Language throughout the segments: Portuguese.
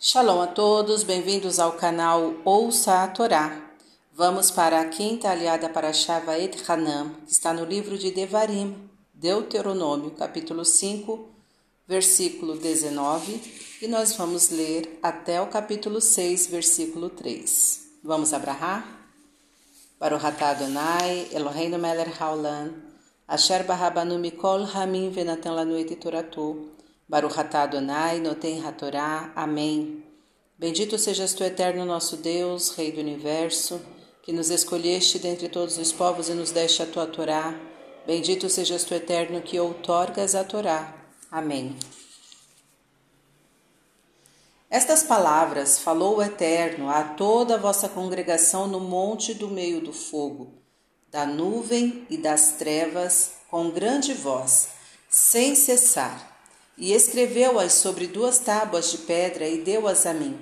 Shalom a todos, bem-vindos ao canal Ouça a Torá. Vamos para a quinta aliada para Shavaet Hanam, que está no livro de Devarim, Deuteronômio, capítulo 5, versículo 19, e nós vamos ler até o capítulo 6, versículo 3. Vamos abrahar? Para o Ratá Adonai, Eloheinu Meler Haolam, Asher Barabanu Mikol Hamim Venatan Lanu Et Toratu, Baruch atah Adonai, Noten Hatorá. Amém. Bendito sejas tu, eterno nosso Deus, Rei do Universo, que nos escolheste dentre todos os povos e nos deste a tua Torá. Bendito sejas tu, eterno, que outorgas a Torá. Amém. Estas palavras falou o Eterno a toda a vossa congregação no monte do meio do fogo, da nuvem e das trevas, com grande voz, sem cessar e escreveu-as sobre duas tábuas de pedra e deu-as a mim.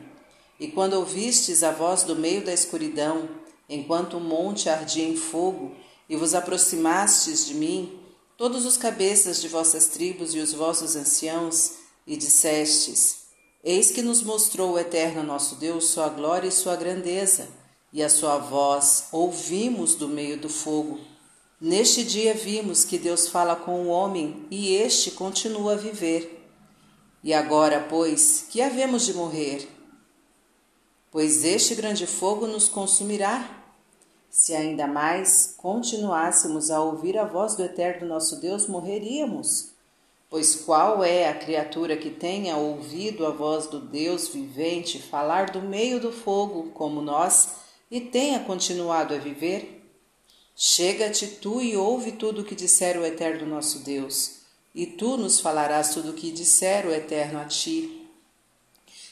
E quando ouvistes a voz do meio da escuridão, enquanto o monte ardia em fogo, e vos aproximastes de mim, todos os cabeças de vossas tribos e os vossos anciãos, e dissestes: Eis que nos mostrou o eterno nosso Deus sua glória e sua grandeza, e a sua voz ouvimos do meio do fogo. Neste dia vimos que Deus fala com o homem e este continua a viver. E agora, pois, que havemos de morrer? Pois este grande fogo nos consumirá. Se ainda mais continuássemos a ouvir a voz do eterno nosso Deus, morreríamos. Pois qual é a criatura que tenha ouvido a voz do Deus vivente falar do meio do fogo, como nós, e tenha continuado a viver? Chega-te tu e ouve tudo o que disser o Eterno nosso Deus, e tu nos falarás tudo o que disser o Eterno a ti.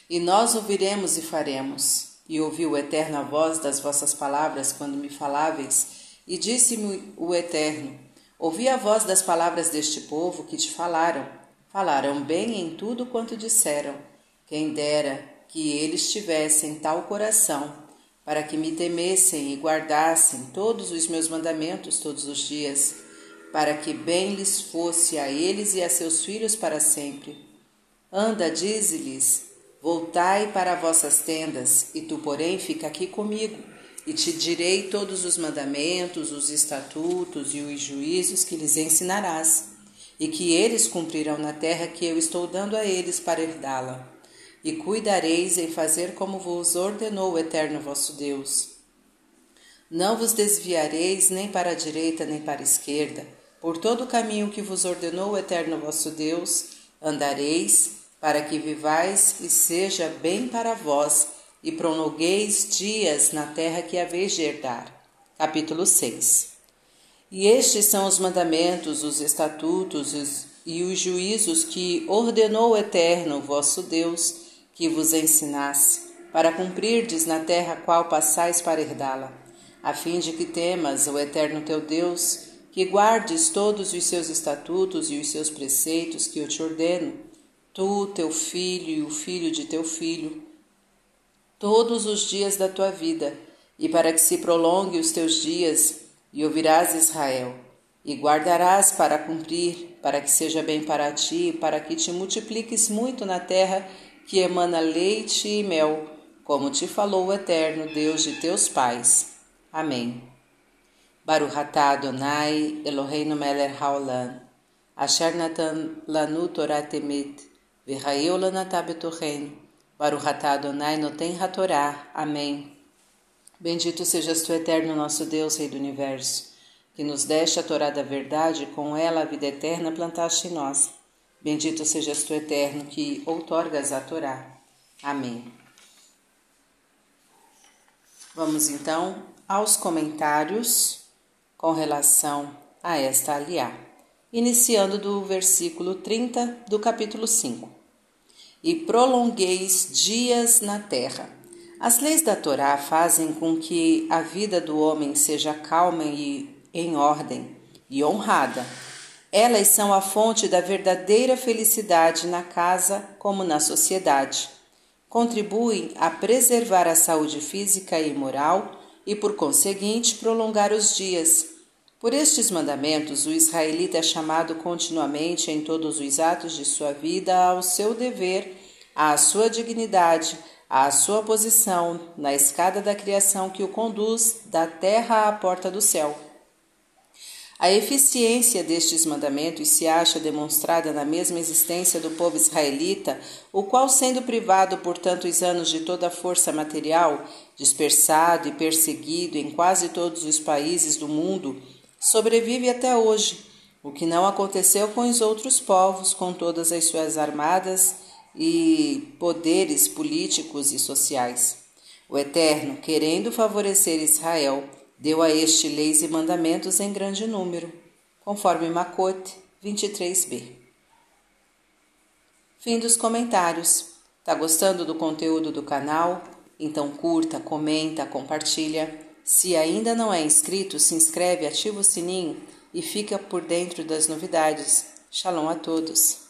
E nós ouviremos e faremos. E ouvi o Eterno a voz das vossas palavras quando me faláveis, e disse-me o Eterno: Ouvi a voz das palavras deste povo que te falaram. Falaram bem em tudo quanto disseram. Quem dera que eles tivessem tal coração para que me temessem e guardassem todos os meus mandamentos todos os dias, para que bem lhes fosse a eles e a seus filhos para sempre. Anda, dize-lhes, voltai para vossas tendas, e tu, porém, fica aqui comigo, e te direi todos os mandamentos, os estatutos e os juízos que lhes ensinarás, e que eles cumprirão na terra que eu estou dando a eles para herdá-la e cuidareis em fazer como vos ordenou o Eterno vosso Deus. Não vos desviareis nem para a direita nem para a esquerda, por todo o caminho que vos ordenou o Eterno vosso Deus, andareis, para que vivais e seja bem para vós, e prolongueis dias na terra que haveis de herdar. Capítulo 6 E estes são os mandamentos, os estatutos e os juízos que ordenou o Eterno vosso Deus, que vos ensinasse, para cumprirdes na terra qual passais para herdá-la, a fim de que temas o eterno teu Deus, que guardes todos os seus estatutos e os seus preceitos que eu te ordeno, tu, teu filho e o filho de teu filho, todos os dias da tua vida, e para que se prolongue os teus dias, e ouvirás Israel, e guardarás para cumprir, para que seja bem para ti, para que te multipliques muito na terra que emana leite e mel, como te falou o eterno Deus de teus pais. Amém. Baruch atah Adonai Eloheinu melech haolam, asher natan lanu Torah temet, v'chayeu lanatah betochen, Baruch atah Adonai noten hatorá. Amém. Bendito sejas tu, eterno nosso Deus, Rei do Universo, que nos deste a Torá da verdade e com ela a vida eterna plantaste em nós. Bendito sejas tu, eterno, que outorgas a Torá. Amém. Vamos então aos comentários com relação a esta aliá, iniciando do versículo 30 do capítulo 5. E prolongueis dias na terra. As leis da Torá fazem com que a vida do homem seja calma e em ordem e honrada elas são a fonte da verdadeira felicidade na casa como na sociedade. Contribuem a preservar a saúde física e moral e, por conseguinte, prolongar os dias. Por estes mandamentos, o israelita é chamado continuamente em todos os atos de sua vida ao seu dever à sua dignidade, à sua posição na escada da criação que o conduz da terra à porta do céu. A eficiência destes mandamentos se acha demonstrada na mesma existência do povo israelita, o qual, sendo privado por tantos anos de toda a força material, dispersado e perseguido em quase todos os países do mundo, sobrevive até hoje, o que não aconteceu com os outros povos, com todas as suas armadas e poderes políticos e sociais. O Eterno, querendo favorecer Israel, deu a este leis e mandamentos em grande número, conforme Macote 23b. Fim dos comentários. Tá gostando do conteúdo do canal? Então curta, comenta, compartilha. Se ainda não é inscrito, se inscreve, ativa o sininho e fica por dentro das novidades. Shalom a todos.